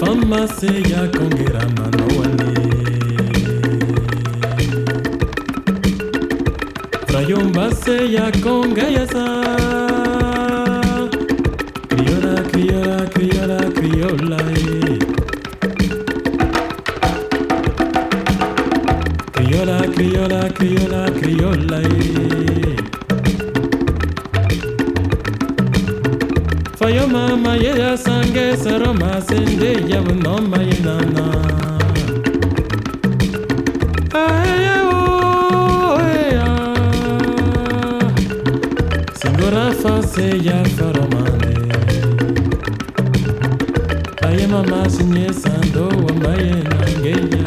fama seyakongera mano wane frayomba seyakongeyasa kriola kriola kriola kriolae kriola kriola kriola kriolae mama ye ya sange soro masende yabu no mayina na. aye o aya. Singora fase ya soro mane. Aya mama sinye sando wa mayina ngeya.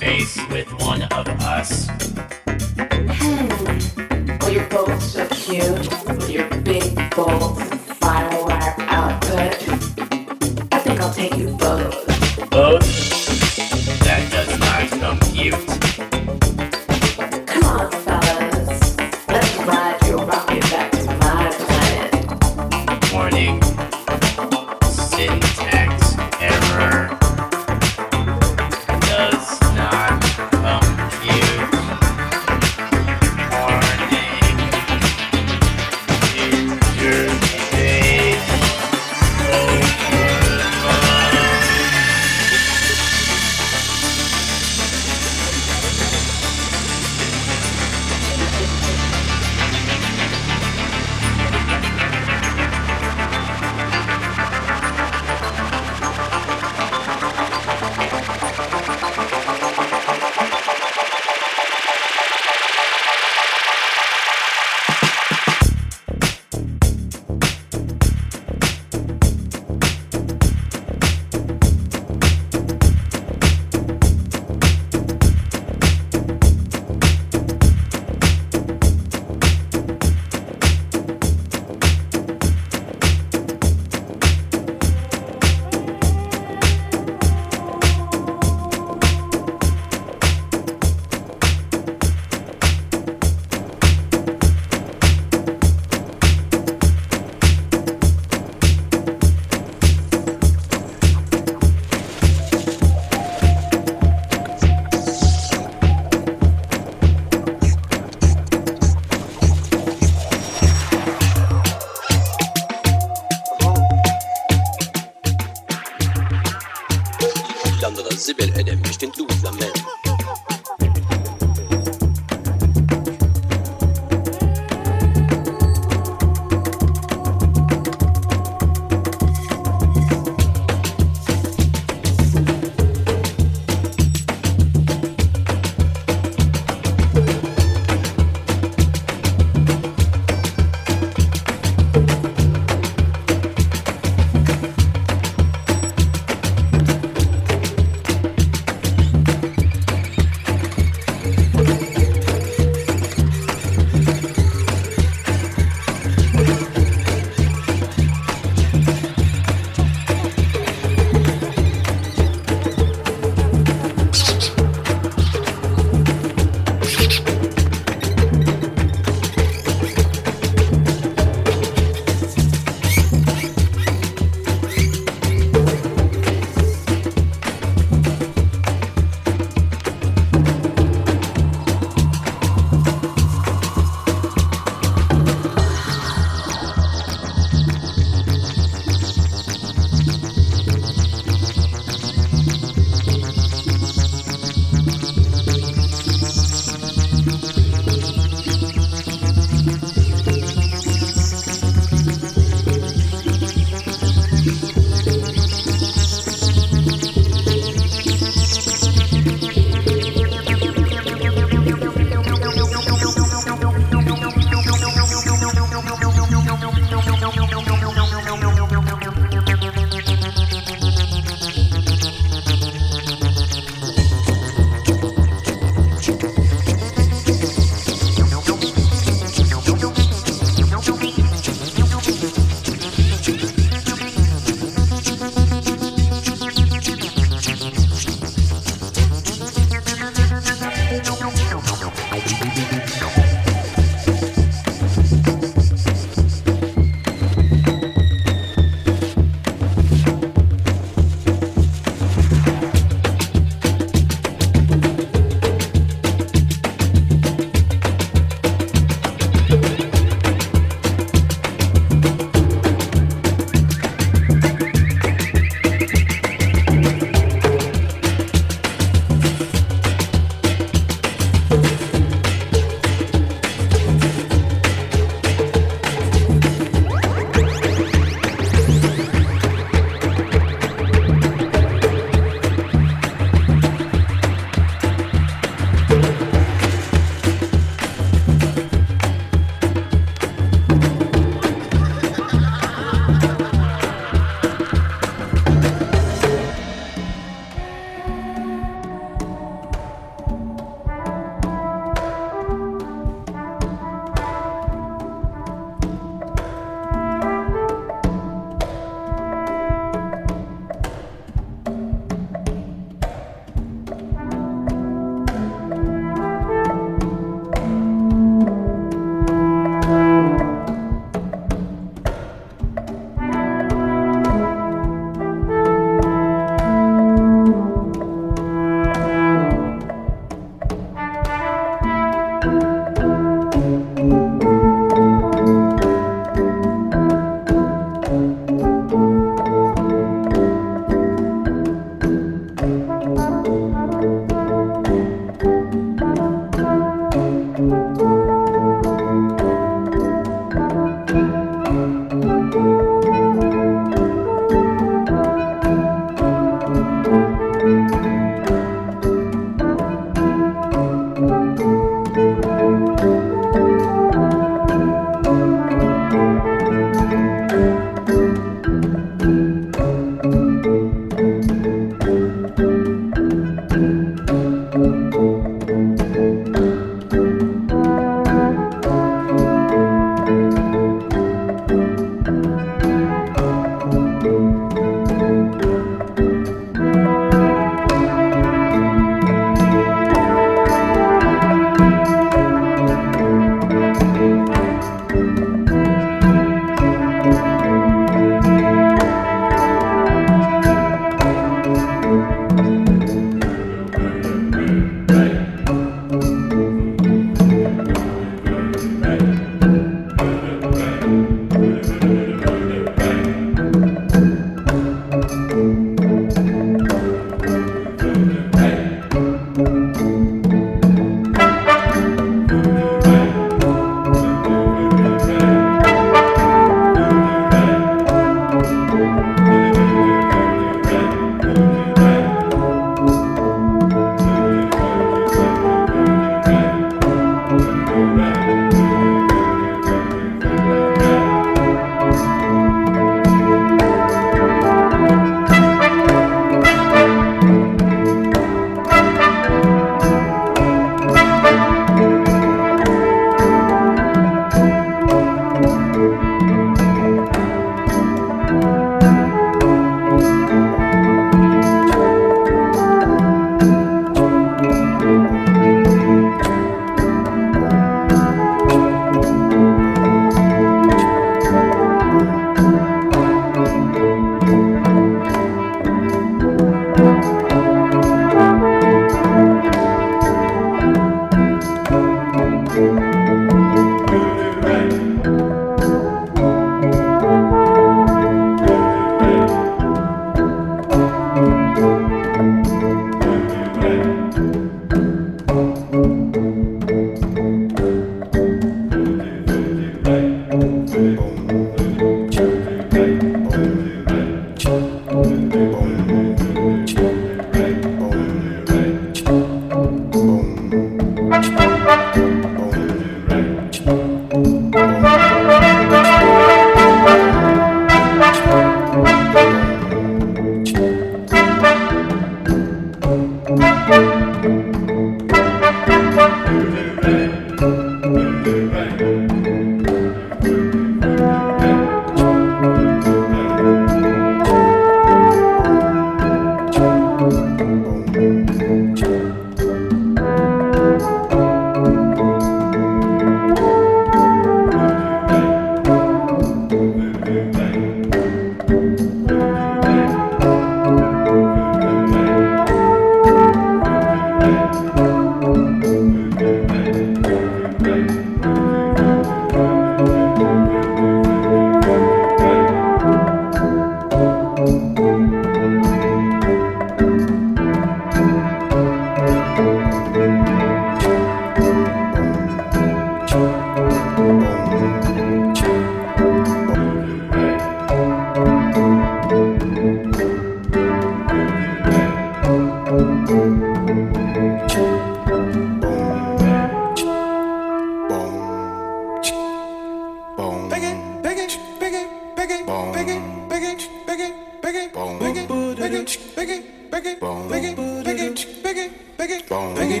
Wale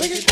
we